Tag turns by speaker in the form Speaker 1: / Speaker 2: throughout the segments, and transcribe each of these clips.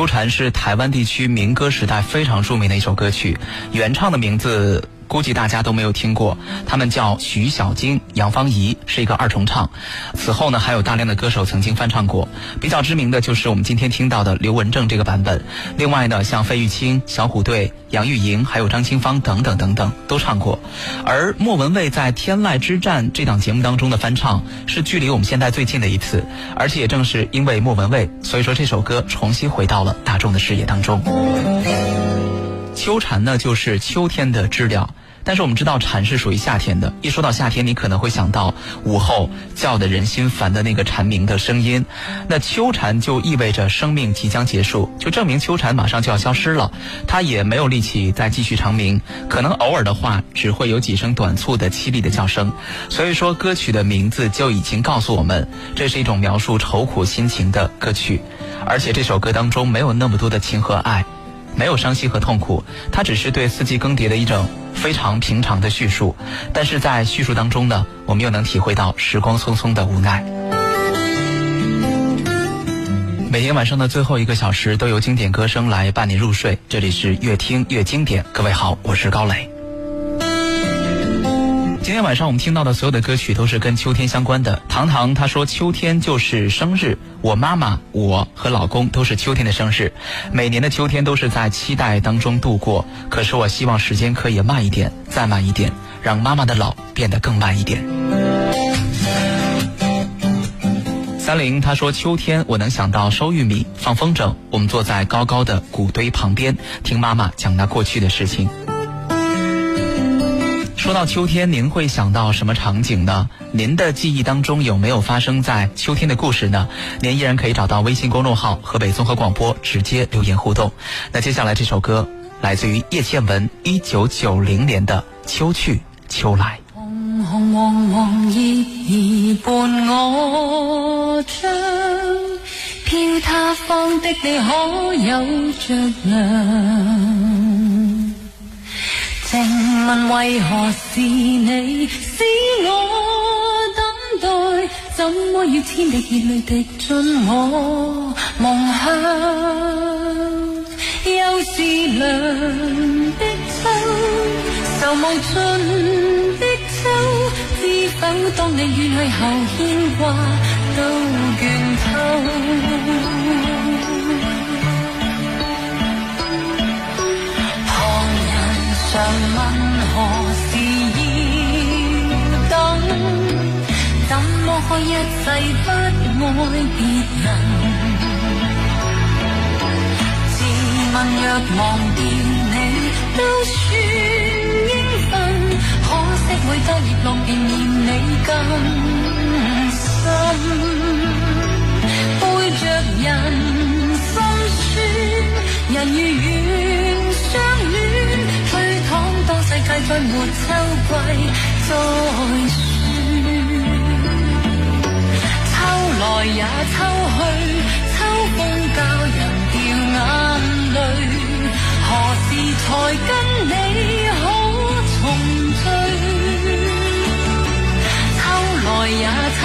Speaker 1: 秋蝉》是台湾地区民歌时代非常著名的一首歌曲，原唱的名字。估计大家都没有听过，他们叫徐小菁、杨芳仪，是一个二重唱。此后呢，还有大量的歌手曾经翻唱过，比较知名的就是我们今天听到的刘文正这个版本。另外呢，像费玉清、小虎队、杨钰莹，还有张清芳等等等等都唱过。而莫文蔚在《天籁之战》这档节目当中的翻唱，是距离我们现在最近的一次。而且也正是因为莫文蔚，所以说这首歌重新回到了大众的视野当中。秋蝉呢，就是秋天的知了。
Speaker 2: 但是我们知道蝉是属于夏天的，一说到夏天，你可能会想到午后叫得人心烦的那个蝉鸣的声音。那秋蝉就意味着生命即将结束，就证明秋蝉马上就要消失了，它也没有力气再继续长鸣，可能偶尔的话只会有几声短促的凄厉的叫声。所以说，歌曲的名字就已经告诉我们，这是一种描述愁苦心情的歌曲，而且这首歌当中没有那么多的情和爱。没有伤心和痛苦，它只是对四季更迭的一种非常平常的叙述。但是在叙述当中呢，我们又能体会到时光匆匆的无奈。每天晚上的最后一个小时，都由经典歌声来伴你入睡。这里是越听越经典，各位好，我是高磊。今天晚上我们听到的所有的歌曲都是跟秋天相关的。糖糖他说秋天就是生日，我妈妈、我和老公都是秋天的生日，每年的秋天都是在期待当中度过。可是我希望时间可以慢一点，再慢一点，让妈妈的老变得更慢一点。三零他说秋天我能想到收玉米、放风筝，我们坐在高高的谷堆旁边，听妈妈讲那过去的事情。说到秋天，您会想到什么场景呢？您的记忆当中有没有发生在秋天的故事呢？您依然可以找到微信公众号“河北综合广播”，直接留言互动。那接下来这首歌来自于叶倩文，一九九零年的《秋去秋来》。
Speaker 3: 红红黄黄叶儿伴我唱，飘他方的你可有着凉？静问为何是你使我等待？怎么要千滴热泪滴进我梦乡？又是凉的秋，愁无尽的秋，知否当你远去后牵挂都倦透？常问何时要等？怎么可一世不爱别人？自问若忘掉你都算应份，可惜每当叶落便嫌你更深，背着人心酸，人如愿相恋当。世界再没秋季再说，秋来也秋去，秋风教人掉眼泪。何时才跟你可重聚？秋来也秋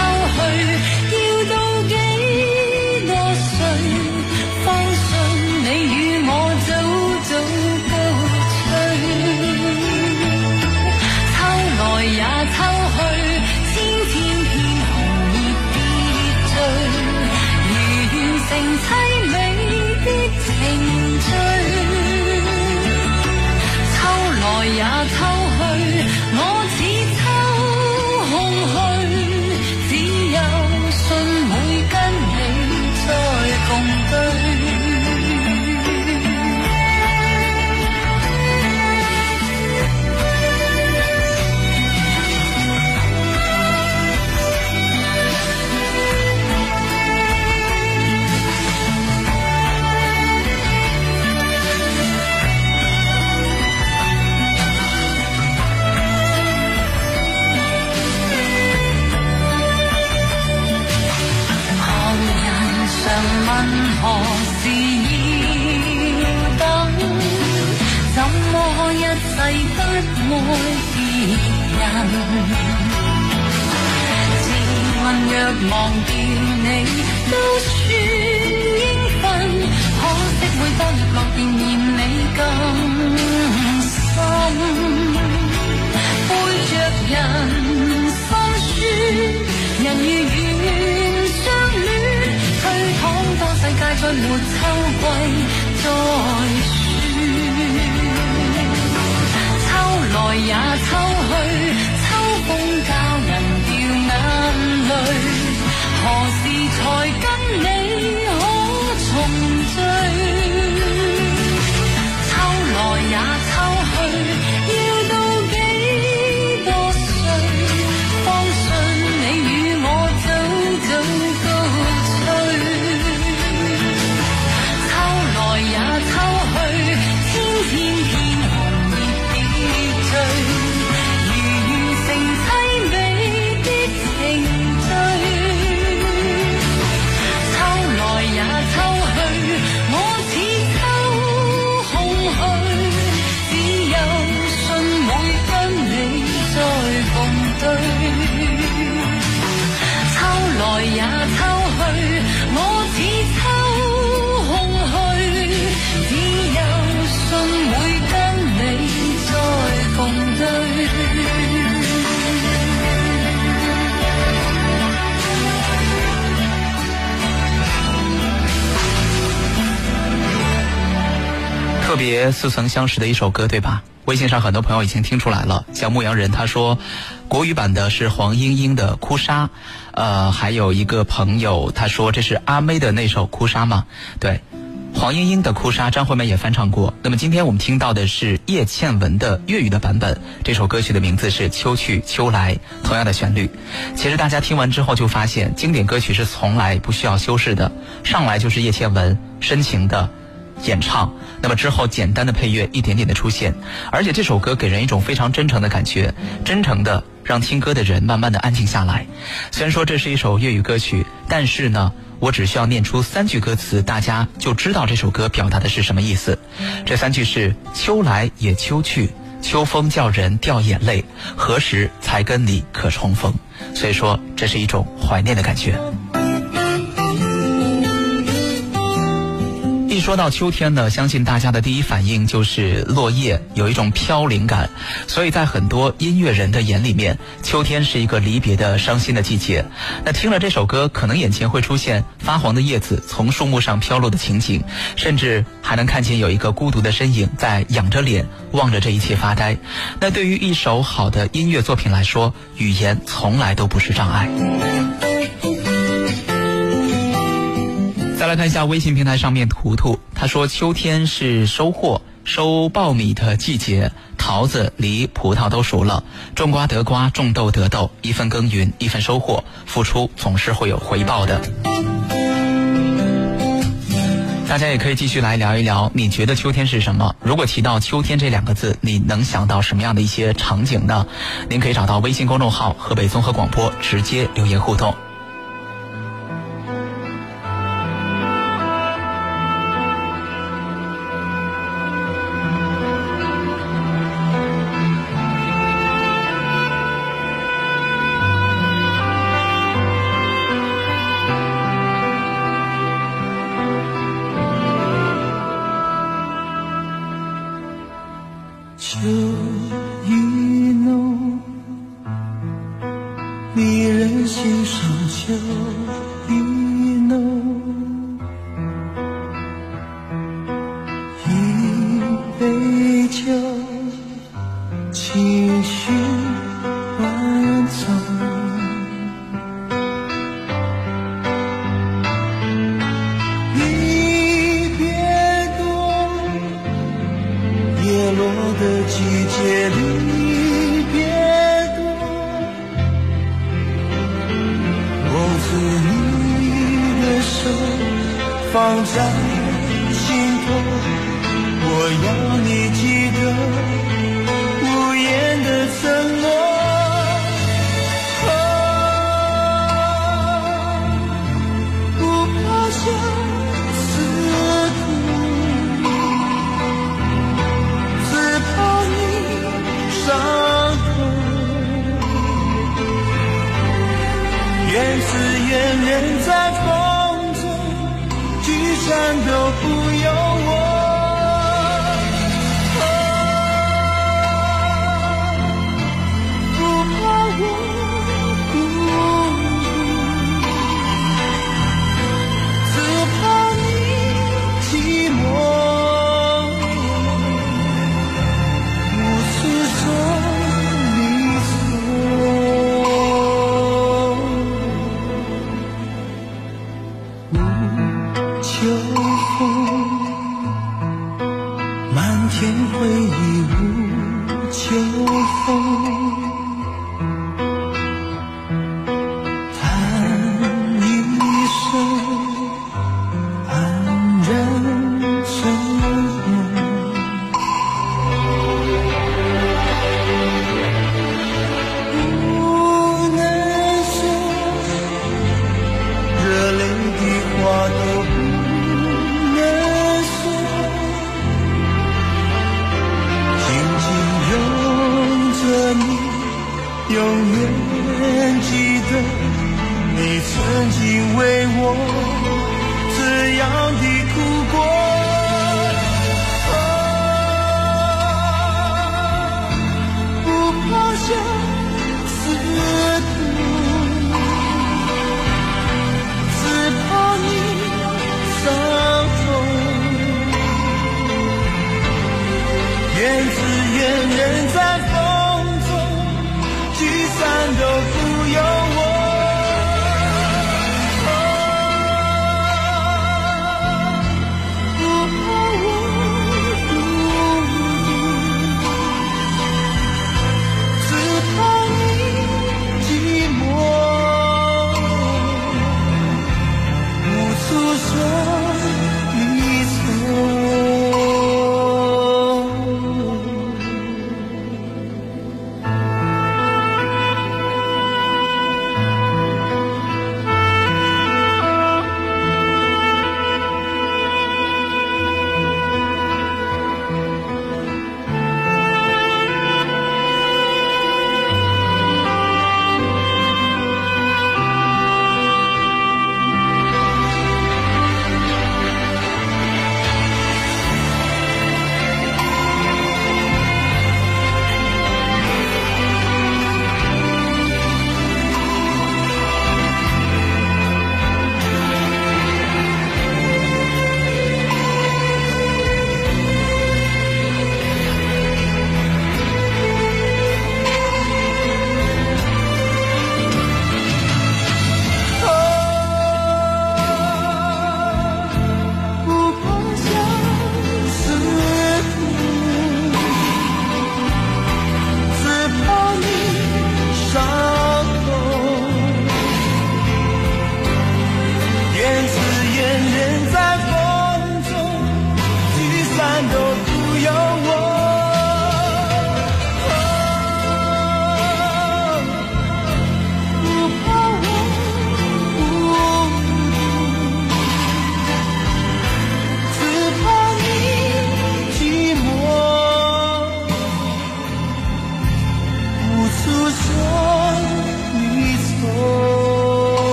Speaker 3: 不爱别人？自问若忘掉你都算应份，可惜每当日落便嫌你更深，背着人心酸，人如愿。世界再没秋季再来也秋去，秋风
Speaker 2: 特别似曾相识的一首歌，对吧？微信上很多朋友已经听出来了，像牧羊人他说，国语版的是黄莺莺的《哭砂》，呃，还有一个朋友他说这是阿妹的那首《哭砂》吗？对，黄莺莺的《哭砂》，张惠妹也翻唱过。那么今天我们听到的是叶倩文的粤语的版本，这首歌曲的名字是《秋去秋来》，同样的旋律。其实大家听完之后就发现，经典歌曲是从来不需要修饰的，上来就是叶倩文深情的。演唱，那么之后简单的配乐一点点的出现，而且这首歌给人一种非常真诚的感觉，真诚的让听歌的人慢慢的安静下来。虽然说这是一首粤语歌曲，但是呢，我只需要念出三句歌词，大家就知道这首歌表达的是什么意思。这三句是：秋来也秋去，秋风叫人掉眼泪，何时才跟你可重逢？所以说，这是一种怀念的感觉。一说到秋天呢，相信大家的第一反应就是落叶有一种飘零感，所以在很多音乐人的眼里面，秋天是一个离别的伤心的季节。那听了这首歌，可能眼前会出现发黄的叶子从树木上飘落的情景，甚至还能看见有一个孤独的身影在仰着脸望着这一切发呆。那对于一首好的音乐作品来说，语言从来都不是障碍。看一下微信平台上面图图，他说秋天是收获收苞米的季节，桃子、梨、葡萄都熟了，种瓜得瓜，种豆得豆，一份耕耘一份收获，付出总是会有回报的。大家也可以继续来聊一聊，你觉得秋天是什么？如果提到秋天这两个字，你能想到什么样的一些场景呢？您可以找到微信公众号河北综合广播，直接留言互动。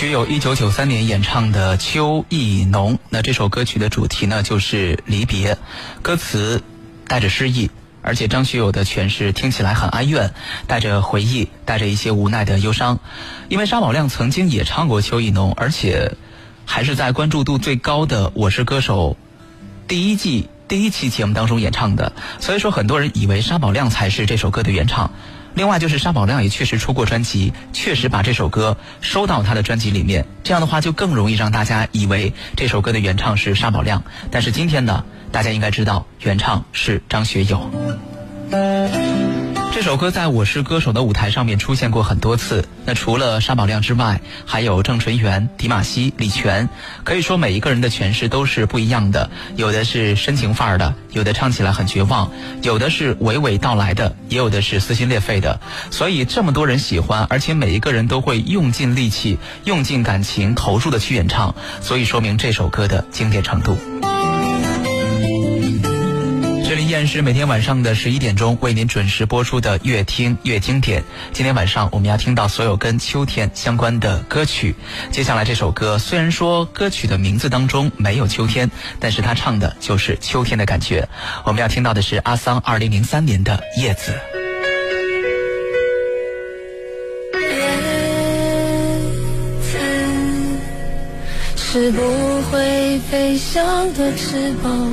Speaker 2: 张学友一九九三年演唱的《秋意浓》。那这首歌曲的主题呢，就是离别，歌词带着诗意，而且张学友的诠释听起来很哀怨，带着回忆，带着一些无奈的忧伤。因为沙宝亮曾经也唱过《秋意浓》，而且还是在关注度最高的《我是歌手》第一季第一期节目当中演唱的，所以说很多人以为沙宝亮才是这首歌的原唱。另外就是沙宝亮也确实出过专辑，确实把这首歌收到他的专辑里面，这样的话就更容易让大家以为这首歌的原唱是沙宝亮。但是今天呢，大家应该知道原唱是张学友。这首歌在我是歌手的舞台上面出现过很多次。那除了沙宝亮之外，还有郑淳元、迪玛希、李泉。可以说每一个人的诠释都是不一样的，有的是深情范儿的，有的唱起来很绝望，有的是娓娓道来的，也有的是撕心裂肺的。所以这么多人喜欢，而且每一个人都会用尽力气、用尽感情、投入的去演唱，所以说明这首歌的经典程度。依然是每天晚上的十一点钟为您准时播出的《越听越经典》。今天晚上我们要听到所有跟秋天相关的歌曲。接下来这首歌虽然说歌曲的名字当中没有秋天，但是他唱的就是秋天的感觉。我们要听到的是阿桑二零零三年的《叶子》。
Speaker 4: 叶子是不会飞翔的翅膀。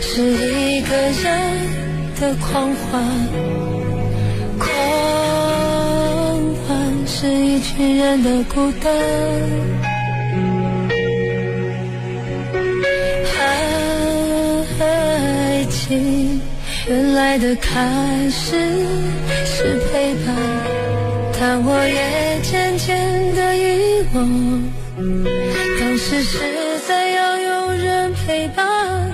Speaker 4: 是一个人的狂欢，狂欢是一群人的孤单。爱情原来的开始是陪伴，但我也渐渐的遗忘，当时是怎样有人陪伴。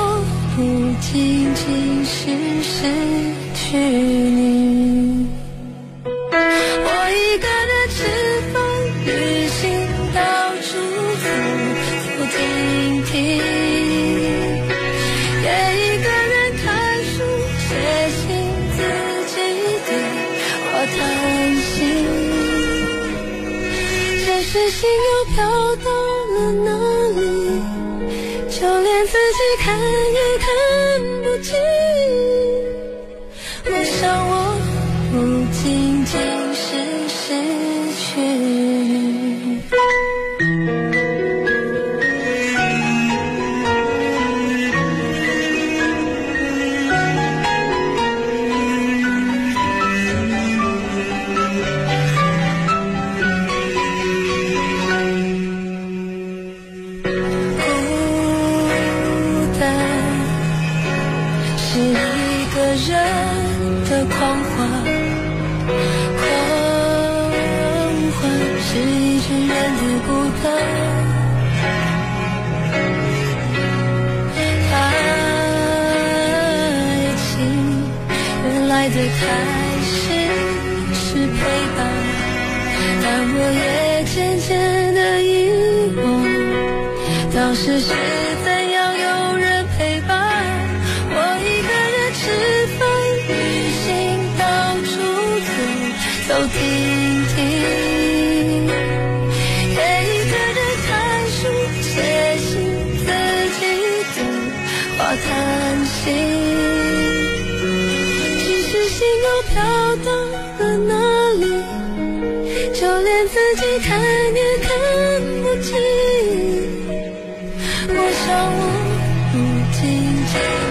Speaker 4: 仅仅。是失去你，担心，只是心又飘到了哪里，就连自己看也看不清。我想我不仅仅。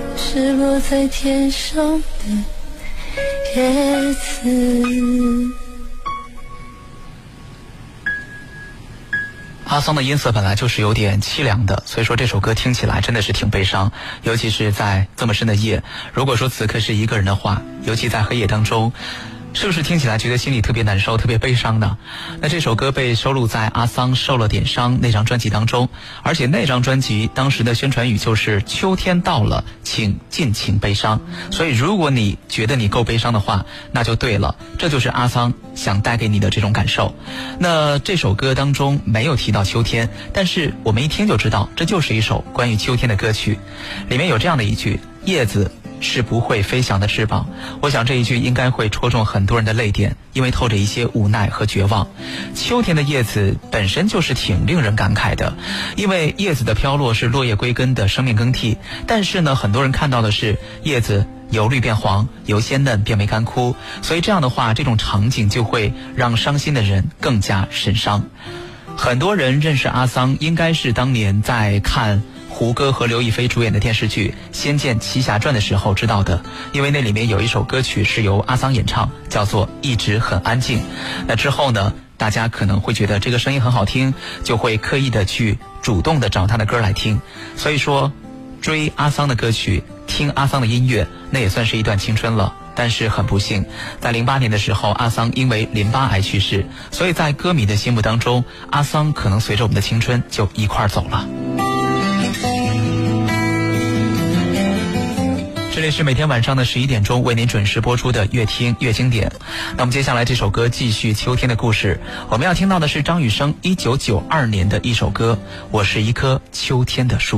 Speaker 4: 是落在天上的叶子。
Speaker 2: 阿桑的音色本来就是有点凄凉的，所以说这首歌听起来真的是挺悲伤，尤其是在这么深的夜。如果说此刻是一个人的话，尤其在黑夜当中，是不是听起来觉得心里特别难受、特别悲伤呢？那这首歌被收录在阿桑受了点伤那张专辑当中，而且那张专辑当时的宣传语就是“秋天到了，请尽情悲伤”。所以如果你觉得你够悲伤的话，那就对了，这就是阿桑想带给你的这种感受。那这首歌当中没有提到秋天，但是我们一听就知道，这就是一首关于秋天的歌曲。里面有这样的一句：“叶子。”是不会飞翔的翅膀。我想这一句应该会戳中很多人的泪点，因为透着一些无奈和绝望。秋天的叶子本身就是挺令人感慨的，因为叶子的飘落是落叶归根的生命更替。但是呢，很多人看到的是叶子由绿变黄，由鲜嫩变为干枯，所以这样的话，这种场景就会让伤心的人更加神伤。很多人认识阿桑，应该是当年在看。胡歌和刘亦菲主演的电视剧《仙剑奇侠传》的时候知道的，因为那里面有一首歌曲是由阿桑演唱，叫做《一直很安静》。那之后呢，大家可能会觉得这个声音很好听，就会刻意的去主动的找他的歌来听。所以说，追阿桑的歌曲，听阿桑的音乐，那也算是一段青春了。但是很不幸，在零八年的时候，阿桑因为淋巴癌去世。所以在歌迷的心目当中，阿桑可能随着我们的青春就一块儿走了。这里是每天晚上的十一点钟为您准时播出的《越听越经典》。那么接下来这首歌继续秋天的故事，我们要听到的是张雨生一九九二年的一首歌《我是一棵秋天的树》。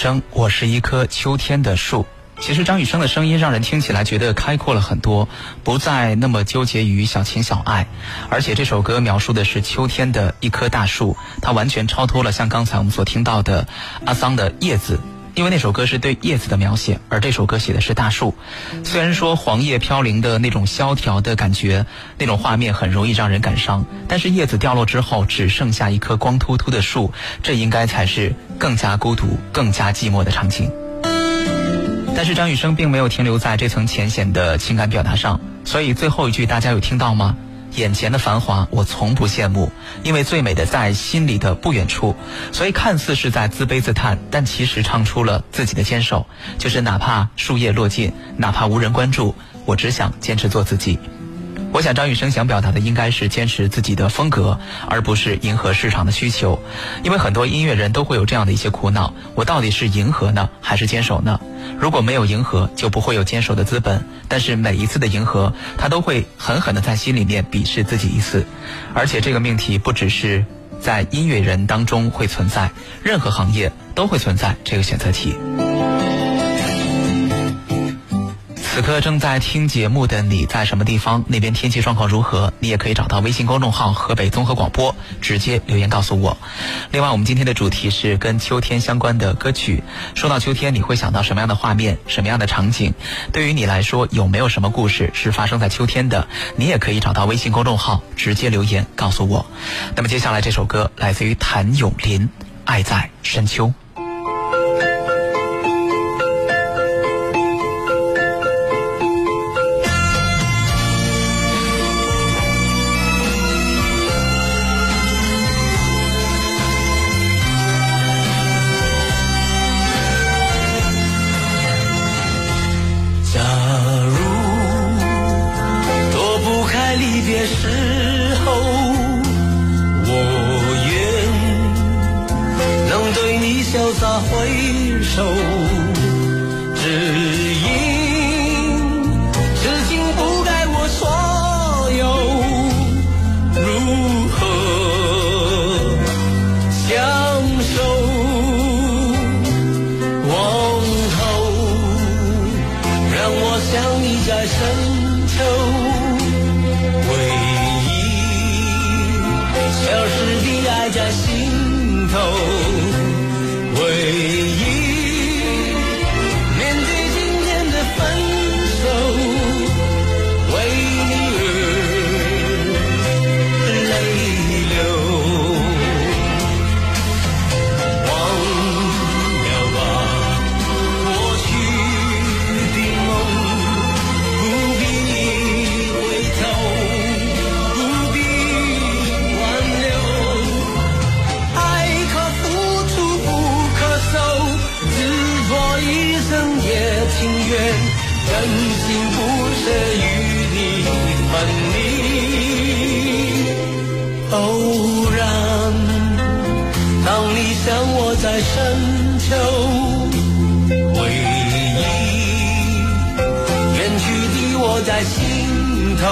Speaker 2: 生，我是一棵秋天的树。其实张雨生的声音让人听起来觉得开阔了很多，不再那么纠结于小情小爱，而且这首歌描述的是秋天的一棵大树，它完全超脱了像刚才我们所听到的阿桑的叶子。因为那首歌是对叶子的描写，而这首歌写的是大树。虽然说黄叶飘零的那种萧条的感觉，那种画面很容易让人感伤，但是叶子掉落之后，只剩下一棵光秃秃的树，这应该才是更加孤独、更加寂寞的场景。但是张雨生并没有停留在这层浅显的情感表达上，所以最后一句大家有听到吗？眼前的繁华我从不羡慕，因为最美的在心里的不远处。所以看似是在自卑自叹，但其实唱出了自己的坚守，就是哪怕树叶落尽，哪怕无人关注，我只想坚持做自己。我想张雨生想表达的应该是坚持自己的风格，而不是迎合市场的需求。因为很多音乐人都会有这样的一些苦恼：我到底是迎合呢，还是坚守呢？如果没有迎合，就不会有坚守的资本。但是每一次的迎合，他都会狠狠的在心里面鄙视自己一次。而且这个命题不只是在音乐人当中会存在，任何行业都会存在这个选择题。此刻正在听节目的你在什么地方？那边天气状况如何？你也可以找到微信公众号“河北综合广播”，直接留言告诉我。另外，我们今天的主题是跟秋天相关的歌曲。说到秋天，你会想到什么样的画面？什么样的场景？对于你来说，有没有什么故事是发生在秋天的？你也可以找到微信公众号，直接留言告诉我。那么接下来这首歌来自于谭咏麟，《爱在深秋》。
Speaker 5: 心不舍与你分离。偶然，当你向我在深秋，回忆远去的我在心头，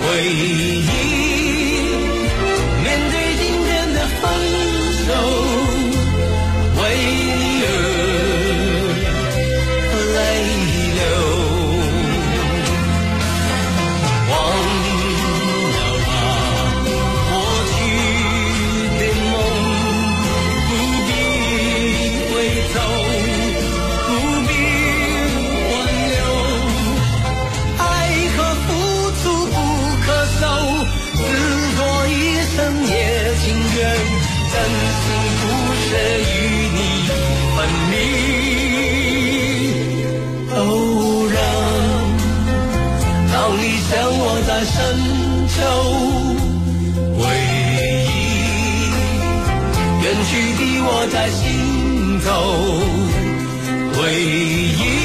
Speaker 5: 回忆秋，回忆远去的我在心头，回忆。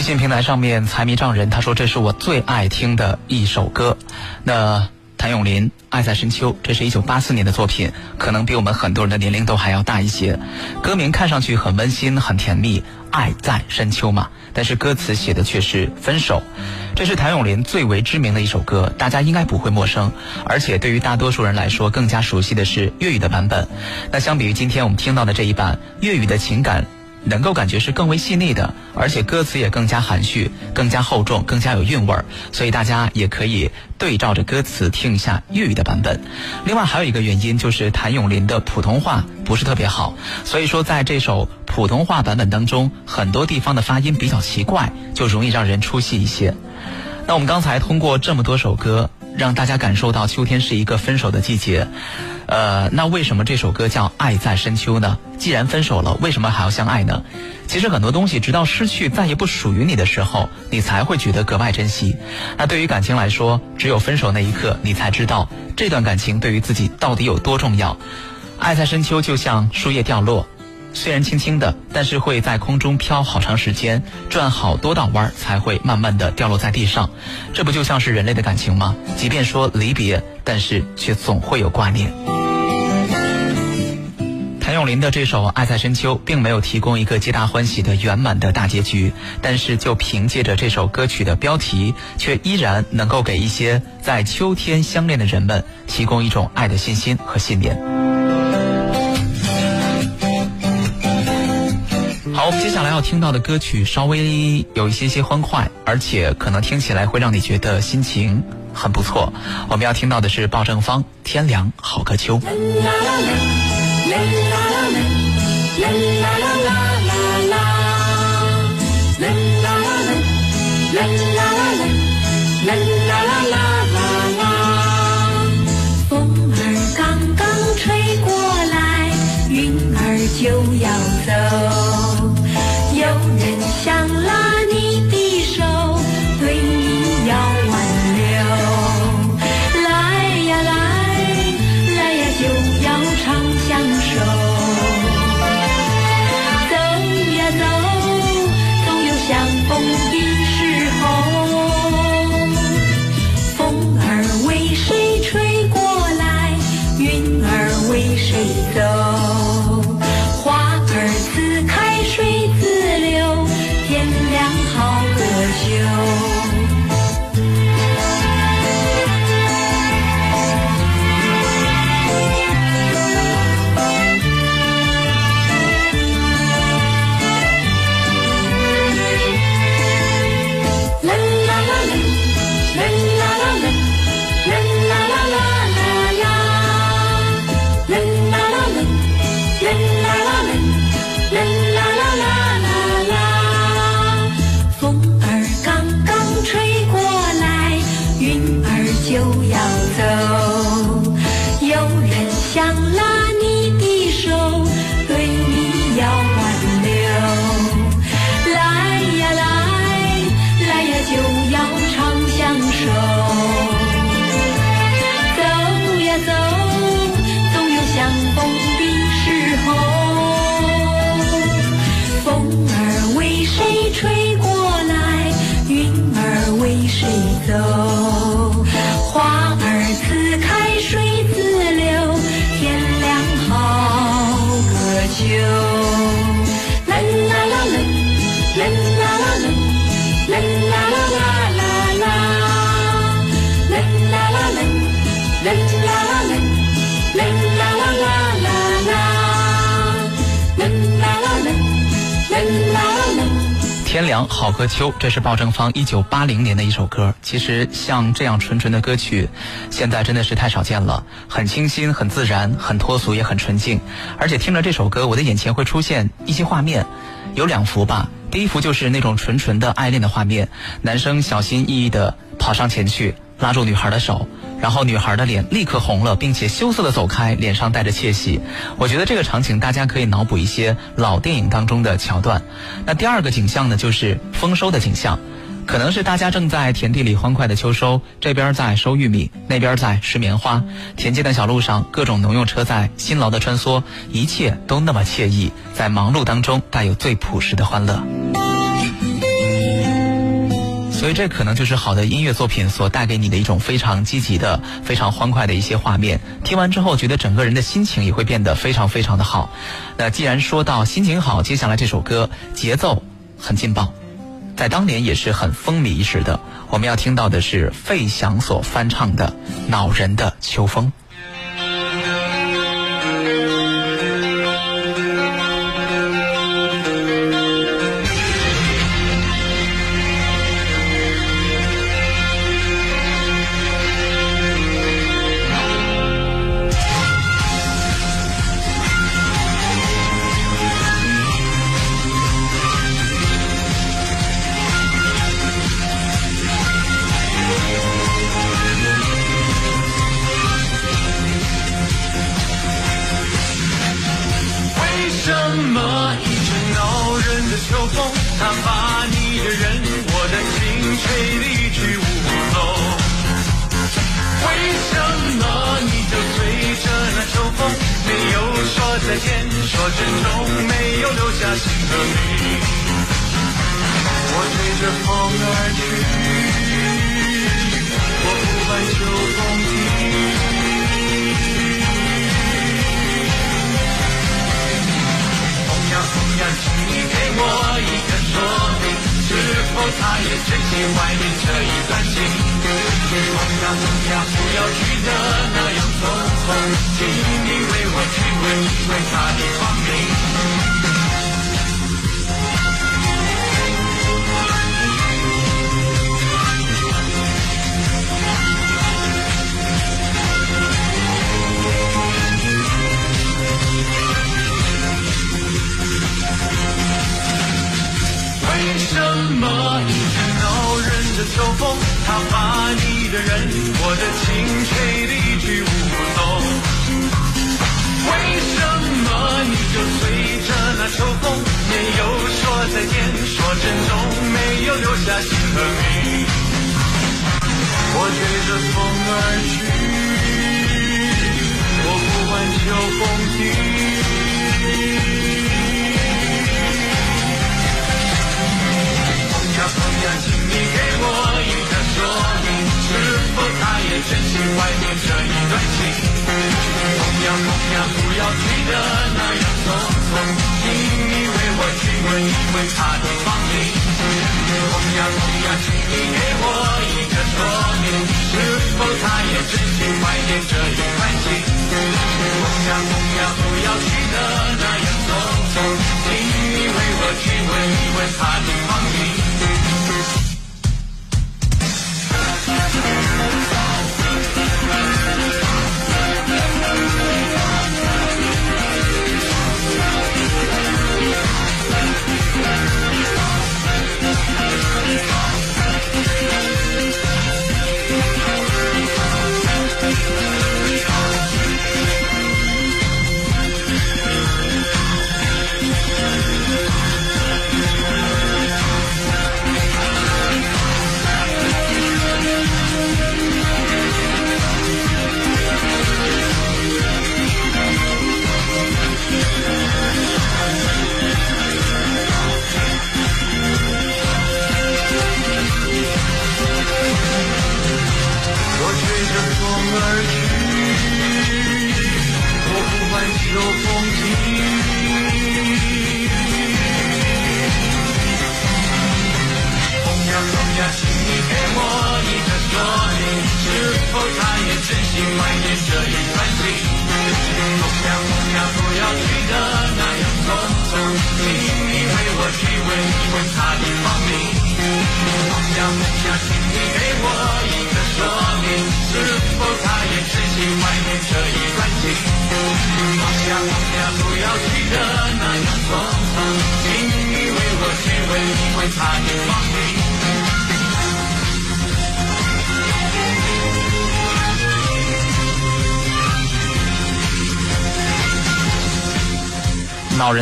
Speaker 2: 微信平台上面财迷丈人他说这是我最爱听的一首歌。那谭咏麟《爱在深秋》，这是一九八四年的作品，可能比我们很多人的年龄都还要大一些。歌名看上去很温馨、很甜蜜，爱在深秋嘛，但是歌词写的却是分手。这是谭咏麟最为知名的一首歌，大家应该不会陌生。而且对于大多数人来说，更加熟悉的是粤语的版本。那相比于今天我们听到的这一版，粤语的情感。能够感觉是更为细腻的，而且歌词也更加含蓄、更加厚重、更加有韵味儿，所以大家也可以对照着歌词听一下粤语的版本。另外还有一个原因就是谭咏麟的普通话不是特别好，所以说在这首普通话版本当中，很多地方的发音比较奇怪，就容易让人出戏一些。那我们刚才通过这么多首歌，让大家感受到秋天是一个分手的季节。呃，那为什么这首歌叫《爱在深秋》呢？既然分手了，为什么还要相爱呢？其实很多东西，直到失去再也不属于你的时候，你才会觉得格外珍惜。那对于感情来说，只有分手那一刻，你才知道这段感情对于自己到底有多重要。爱在深秋，就像树叶掉落。虽然轻轻的，但是会在空中飘好长时间，转好多道弯，才会慢慢的掉落在地上。这不就像是人类的感情吗？即便说离别，但是却总会有挂念。谭咏麟的这首《爱在深秋》并没有提供一个皆大欢喜的圆满的大结局，但是就凭借着这首歌曲的标题，却依然能够给一些在秋天相恋的人们提供一种爱的信心和信念。好，接下来要听到的歌曲稍微有一些些欢快，而且可能听起来会让你觉得心情很不错。我们要听到的是鲍正芳《天凉好个秋》。好个秋，
Speaker 6: 这是鲍正芳一九八零年的一首歌。其实像这样纯纯的歌曲，现在真的是太少见了，很清新、很自然、很脱俗，也很纯净。而且听着这首歌，我的眼前会出现一些画面，有两幅吧。第一幅就是那种纯纯的爱恋的画面，男生小心翼翼地跑上前去，拉住女孩的手，然后女孩的脸立刻红了，并且羞涩地走开，脸上带着窃喜。我觉得这个场景大家可以脑补一些老电影当中的桥段。那第二个景象呢，就是丰收的景象。可能是大家正在田地里欢快的秋收，这边在收玉米，那边在拾棉花。田间的小路上，各种农用车在辛劳的穿梭，一切都那么惬意，在忙碌当中带有最朴实的欢乐。所以这可能就是好的音乐作品所带给你的一种非常积极的、非常欢快的一些画面。听完之后，觉得整个人的心情也会变得非常非常的好。那既然说到心情好，接下来这首歌节奏很劲爆。在当年也是很风靡一时的。我们要听到的是费翔所翻唱的《恼人的秋风》。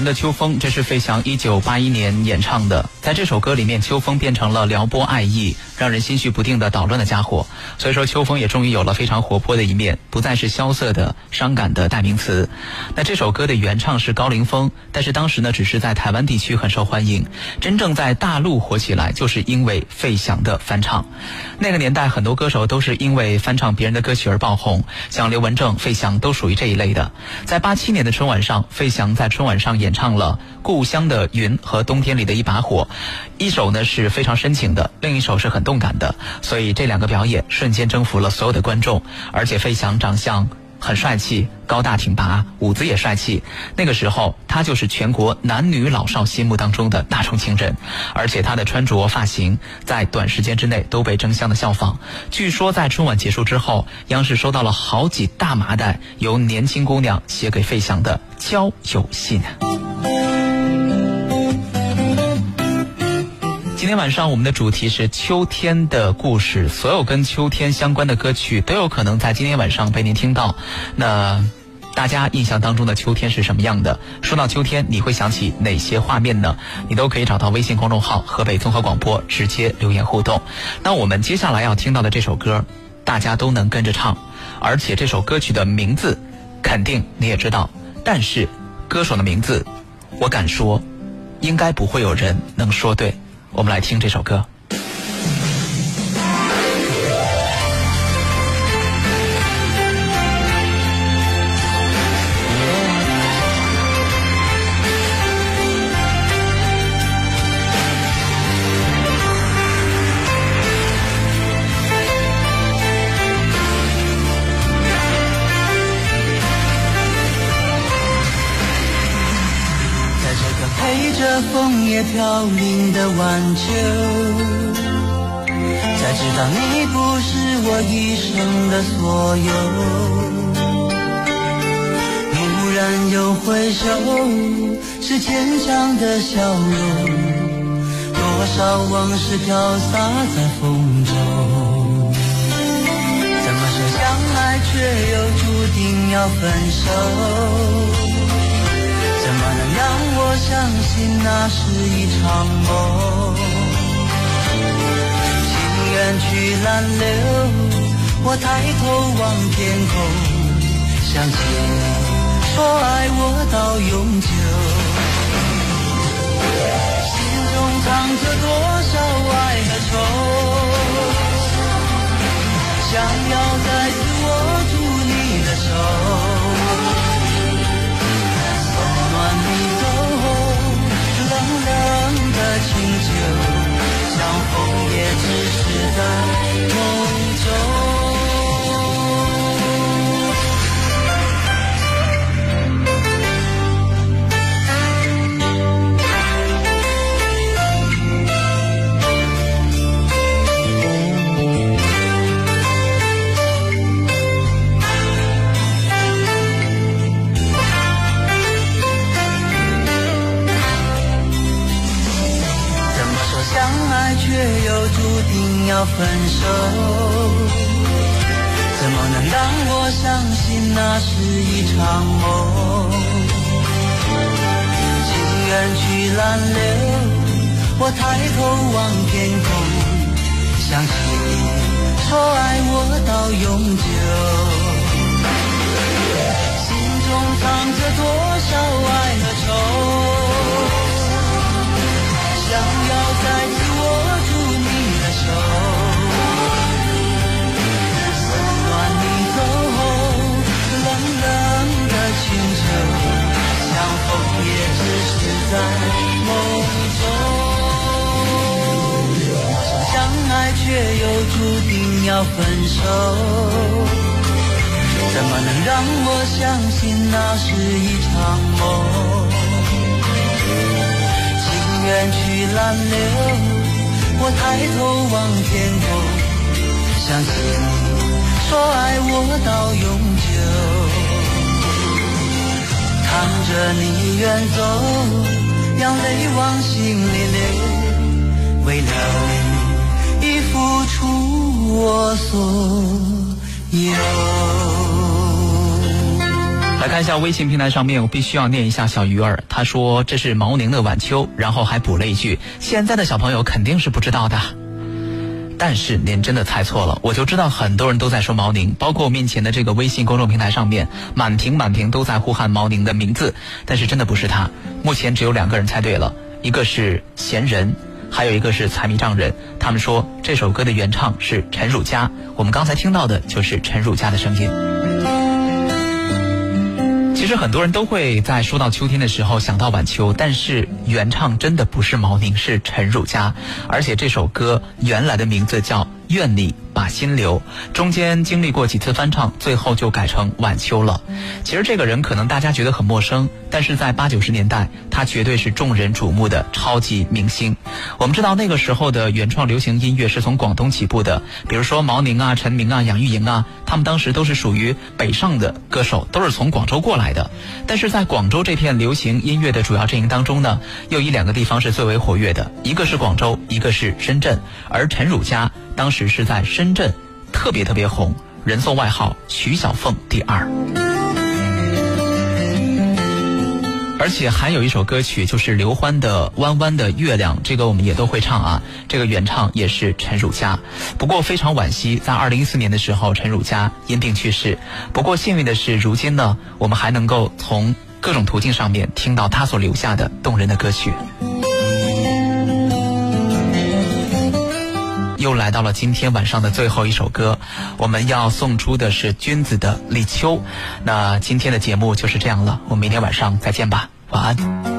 Speaker 7: 的秋风，这是
Speaker 2: 费翔一九八一年演唱的。在这首歌里面，秋风变成了撩拨爱意、让人心绪不定的捣乱的家伙。所以说，秋风也终于有了非常活泼的一面，不再是萧瑟的、伤感的代名词。那这首歌的原唱是高凌风，但是当时呢，只是在台湾地区很受欢迎。真正在大陆火起来，就是因为费翔的翻唱。那个年代，很多歌手都是因为翻唱别人的歌曲而爆红，像刘文正、费翔都属于这一类的。在八七年的春晚上，费翔在春晚上演唱了《故乡的云》和《冬天里的一把火》，一首呢是非常深情的，另一首是很动感的，所以这两个表演瞬间征服了所有的观众。而且费翔长相很帅气，高大挺拔，舞姿也帅气。那个时候，他就是全国男女老少心目当中的大众情人，而且他的穿着、发型在短时间之内都被争相的效仿。据说在春晚结束之后，央视收到了好几大麻袋由年轻姑娘写给费翔的交友信。今天晚上我们的主题是秋天的故事，所有跟秋天相关的歌曲都有可能在今天晚上被您听到。那大家印象当中的秋天是什么样的？说到秋天，你会想起哪些画面呢？你都可以找到微信公众号“河北综合广播”直接留言互动。那我们接下来要听到的这首歌，大家都能跟着唱，而且这首歌曲的名字肯定你也知道，但是歌手的名字，我敢说，应该不会有人能说对。我们来听这首歌。
Speaker 1: 叶飘零的晚秋，才知道你不是我一生的所有。蓦然又回首，是坚强的笑容，多少往事飘洒在风中。怎么说相爱却又注定要分手？相信那是一场梦？情缘去难留，我抬头望天空，想起你说爱我到永久。心中藏着多少爱和愁？想要再次握住你的手。梦也只是在梦要分手？怎么能让我相信那是一场梦？情缘去难留，我抬头望天空，想起你说爱我到永久。心中藏着多少爱和愁？在梦中，相爱却又注定要分手，怎么能让我相信那是一场梦？情缘去难留，我抬头望天空，相信说爱我到永。看着你远走，让泪往心里流，为了你已付出我所有。
Speaker 2: 来看一下微信平台上面，我必须要念一下小鱼儿，他说这是毛宁的晚秋，然后还补了一句：现在的小朋友肯定是不知道的。但是您真的猜错了，我就知道很多人都在说毛宁，包括我面前的这个微信公众平台上面，满屏满屏都在呼喊毛宁的名字，但是真的不是他。目前只有两个人猜对了，一个是闲人，还有一个是财迷丈人。他们说这首歌的原唱是陈汝佳，我们刚才听到的就是陈汝佳的声音。其实很多人都会在说到秋天的时候想到晚秋，但是原唱真的不是毛宁，是陈汝佳，而且这首歌原来的名字叫《愿你》。把心留，中间经历过几次翻唱，最后就改成晚秋了。其实这个人可能大家觉得很陌生，但是在八九十年代，他绝对是众人瞩目的超级明星。我们知道那个时候的原创流行音乐是从广东起步的，比如说毛宁啊、陈明啊、杨钰莹啊，他们当时都是属于北上的歌手，都是从广州过来的。但是在广州这片流行音乐的主要阵营当中呢，又以两个地方是最为活跃的，一个是广州，一个是深圳。而陈汝佳当时是在深圳特别特别红，人送外号“徐小凤第二”。而且还有一首歌曲，就是刘欢的《弯弯的月亮》，这个我们也都会唱啊。这个原唱也是陈汝佳。不过非常惋惜，在二零一四年的时候，陈汝佳因病去世。不过幸运的是，如今呢，我们还能够从各种途径上面听到他所留下的动人的歌曲。又来到了今天晚上的最后一首歌，我们要送出的是君子的立秋。那今天的节目就是这样了，我们明天晚上再见吧，晚安。